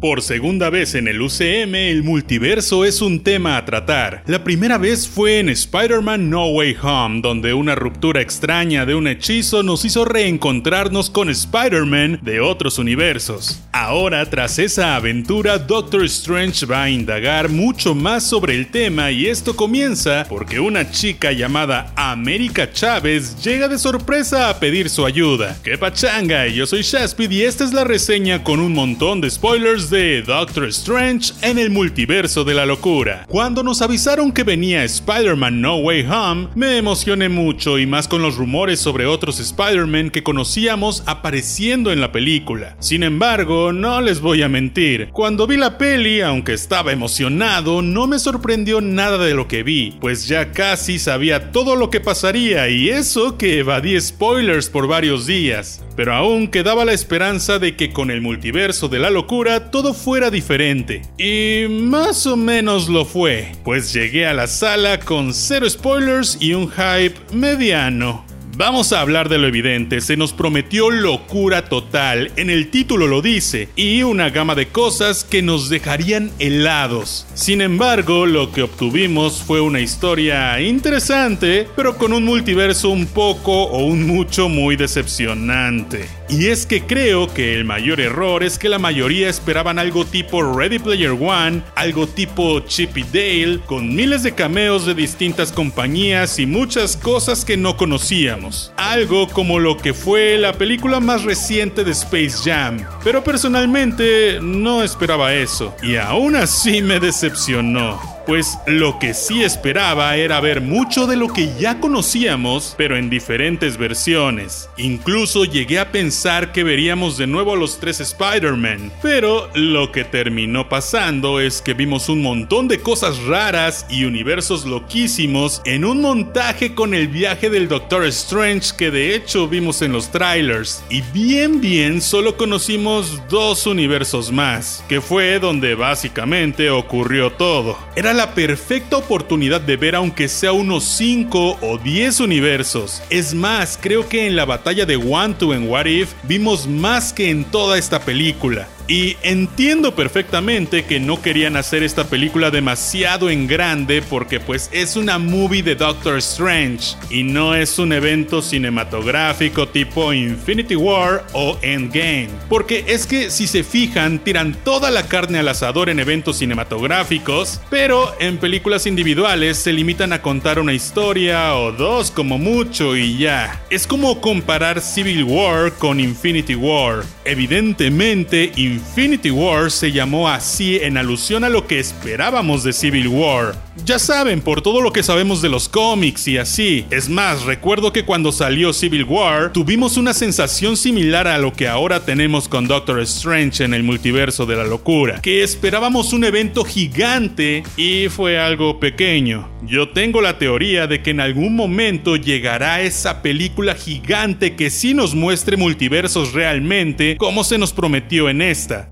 Por segunda vez en el UCM, el multiverso es un tema a tratar. La primera vez fue en Spider-Man No Way Home, donde una ruptura extraña de un hechizo nos hizo reencontrarnos con Spider-Man de otros universos. Ahora, tras esa aventura, Doctor Strange va a indagar mucho más sobre el tema y esto comienza porque una chica llamada América Chávez llega de sorpresa a pedir su ayuda. ¡Qué pachanga! Yo soy Shaspid y esta es la reseña con un montón de spoilers de Doctor Strange en el multiverso de la locura. Cuando nos avisaron que venía Spider-Man No Way Home, me emocioné mucho y más con los rumores sobre otros Spider-Man que conocíamos apareciendo en la película. Sin embargo, no les voy a mentir, cuando vi la peli, aunque estaba emocionado, no me sorprendió nada de lo que vi, pues ya casi sabía todo lo que pasaría y eso que evadí spoilers por varios días. Pero aún quedaba la esperanza de que con el multiverso de la locura todo fuera diferente. Y más o menos lo fue, pues llegué a la sala con cero spoilers y un hype mediano. Vamos a hablar de lo evidente, se nos prometió locura total, en el título lo dice, y una gama de cosas que nos dejarían helados. Sin embargo, lo que obtuvimos fue una historia interesante, pero con un multiverso un poco o un mucho muy decepcionante. Y es que creo que el mayor error es que la mayoría esperaban algo tipo Ready Player One, algo tipo Chippy Dale, con miles de cameos de distintas compañías y muchas cosas que no conocíamos. Algo como lo que fue la película más reciente de Space Jam. Pero personalmente no esperaba eso, y aún así me decepcionó pues lo que sí esperaba era ver mucho de lo que ya conocíamos, pero en diferentes versiones. Incluso llegué a pensar que veríamos de nuevo a los tres Spider-Man, pero lo que terminó pasando es que vimos un montón de cosas raras y universos loquísimos en un montaje con el viaje del Doctor Strange que de hecho vimos en los trailers. Y bien bien solo conocimos dos universos más, que fue donde básicamente ocurrió todo. Era la perfecta oportunidad de ver aunque sea unos 5 o 10 universos. Es más, creo que en la batalla de Wantu en What If vimos más que en toda esta película. Y entiendo perfectamente que no querían hacer esta película demasiado en grande porque pues es una movie de Doctor Strange y no es un evento cinematográfico tipo Infinity War o Endgame. Porque es que si se fijan tiran toda la carne al asador en eventos cinematográficos, pero en películas individuales se limitan a contar una historia o dos como mucho y ya. Es como comparar Civil War con Infinity War. Evidentemente, Infinity War se llamó así en alusión a lo que esperábamos de Civil War. Ya saben, por todo lo que sabemos de los cómics y así. Es más, recuerdo que cuando salió Civil War, tuvimos una sensación similar a lo que ahora tenemos con Doctor Strange en el multiverso de la locura, que esperábamos un evento gigante y fue algo pequeño. Yo tengo la teoría de que en algún momento llegará esa película gigante que sí nos muestre multiversos realmente como se nos prometió en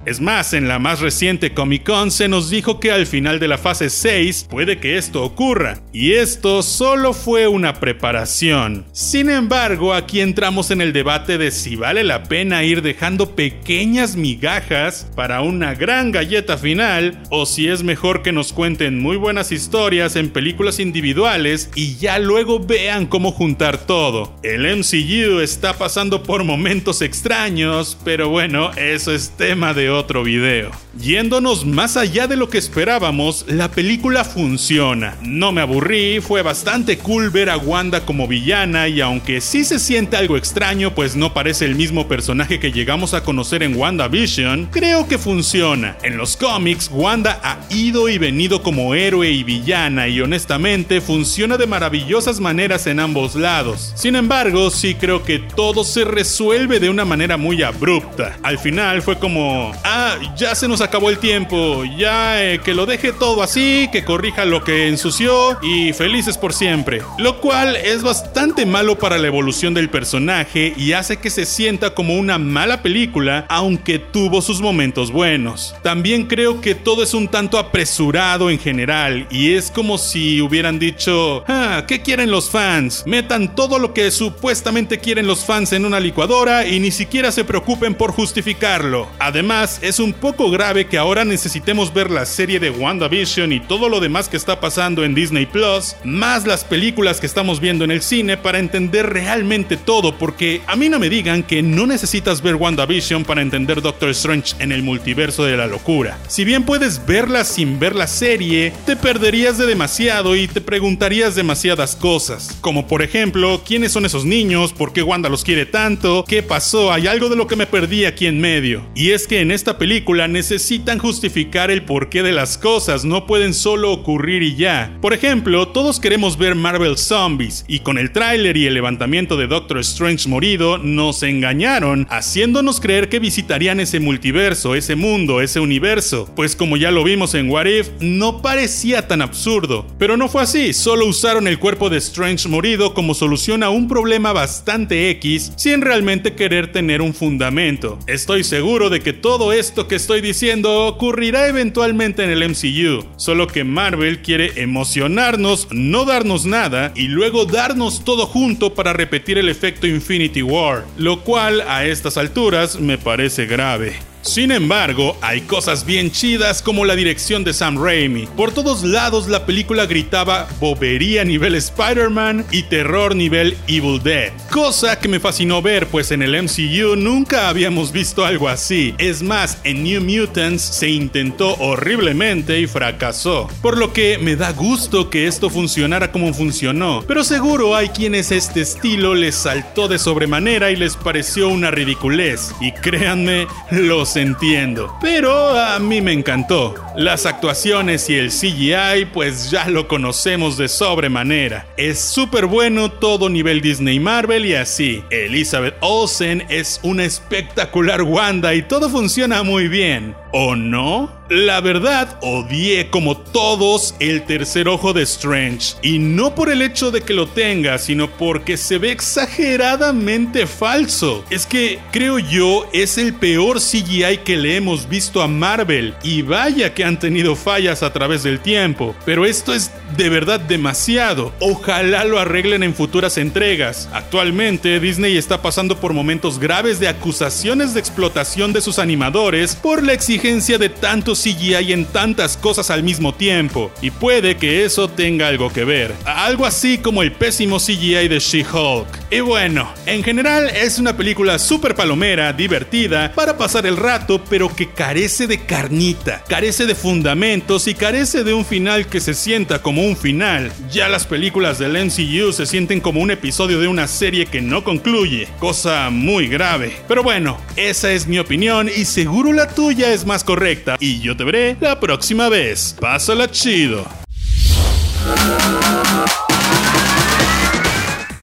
es más, en la más reciente Comic Con se nos dijo que al final de la fase 6 puede que esto ocurra, y esto solo fue una preparación. Sin embargo, aquí entramos en el debate de si vale la pena ir dejando pequeñas migajas para una gran galleta final, o si es mejor que nos cuenten muy buenas historias en películas individuales y ya luego vean cómo juntar todo. El MCU está pasando por momentos extraños, pero bueno, eso es tema de otro video. Yéndonos más allá de lo que esperábamos, la película funciona. No me aburrí, fue bastante cool ver a Wanda como villana y aunque sí se siente algo extraño pues no parece el mismo personaje que llegamos a conocer en WandaVision, creo que funciona. En los cómics, Wanda ha ido y venido como héroe y villana y honestamente funciona de maravillosas maneras en ambos lados. Sin embargo, sí creo que todo se resuelve de una manera muy abrupta. Al final fue como ah, ya se nos acabó el tiempo, ya eh, que lo deje todo así, que corrija lo que ensució y felices por siempre. Lo cual es bastante malo para la evolución del personaje y hace que se sienta como una mala película, aunque tuvo sus momentos buenos. También creo que todo es un tanto apresurado en general y es como si hubieran dicho, ah, ¿qué quieren los fans? Metan todo lo que supuestamente quieren los fans en una licuadora y ni siquiera se preocupen por justificarlo. Además, es un poco grave que ahora necesitemos ver la serie de WandaVision y todo lo demás que está pasando en Disney Plus, más las películas que estamos viendo en el cine para entender realmente todo, porque a mí no me digan que no necesitas ver WandaVision para entender Doctor Strange en el multiverso de la locura. Si bien puedes verla sin ver la serie, te perderías de demasiado y te preguntarías demasiadas cosas, como por ejemplo, ¿quiénes son esos niños? ¿Por qué Wanda los quiere tanto? ¿Qué pasó? Hay algo de lo que me perdí aquí en medio. Y es que en esta película necesitan justificar el porqué de las cosas, no pueden solo ocurrir y ya. Por ejemplo, todos queremos ver Marvel Zombies, y con el tráiler y el levantamiento de Doctor Strange morido, nos engañaron, haciéndonos creer que visitarían ese multiverso, ese mundo, ese universo. Pues como ya lo vimos en What If, no parecía tan absurdo. Pero no fue así, solo usaron el cuerpo de Strange morido como solución a un problema bastante X, sin realmente querer tener un fundamento. Estoy seguro de que todo esto que estoy diciendo ocurrirá eventualmente en el MCU, solo que Marvel quiere emocionarnos, no darnos nada y luego darnos todo junto para repetir el efecto Infinity War, lo cual a estas alturas me parece grave. Sin embargo, hay cosas bien chidas como la dirección de Sam Raimi. Por todos lados la película gritaba bobería nivel Spider-Man y terror nivel Evil Dead. Cosa que me fascinó ver, pues en el MCU nunca habíamos visto algo así. Es más, en New Mutants se intentó horriblemente y fracasó. Por lo que me da gusto que esto funcionara como funcionó. Pero seguro hay quienes este estilo les saltó de sobremanera y les pareció una ridiculez. Y créanme, los entiendo, pero a mí me encantó. Las actuaciones y el CGI pues ya lo conocemos de sobremanera. Es súper bueno todo nivel Disney Marvel y así. Elizabeth Olsen es una espectacular Wanda y todo funciona muy bien. ¿O no? La verdad, odié como todos el tercer ojo de Strange. Y no por el hecho de que lo tenga, sino porque se ve exageradamente falso. Es que, creo yo, es el peor CGI que le hemos visto a Marvel. Y vaya que han tenido fallas a través del tiempo. Pero esto es de verdad demasiado. Ojalá lo arreglen en futuras entregas. Actualmente, Disney está pasando por momentos graves de acusaciones de explotación de sus animadores por la de tanto CGI en tantas cosas al mismo tiempo. Y puede que eso tenga algo que ver. Algo así como el pésimo CGI de She-Hulk. Y bueno, en general es una película súper palomera, divertida, para pasar el rato, pero que carece de carnita, carece de fundamentos y carece de un final que se sienta como un final. Ya las películas del MCU se sienten como un episodio de una serie que no concluye, cosa muy grave. Pero bueno, esa es mi opinión y seguro la tuya es más correcta y yo te veré la próxima vez. Pásala chido.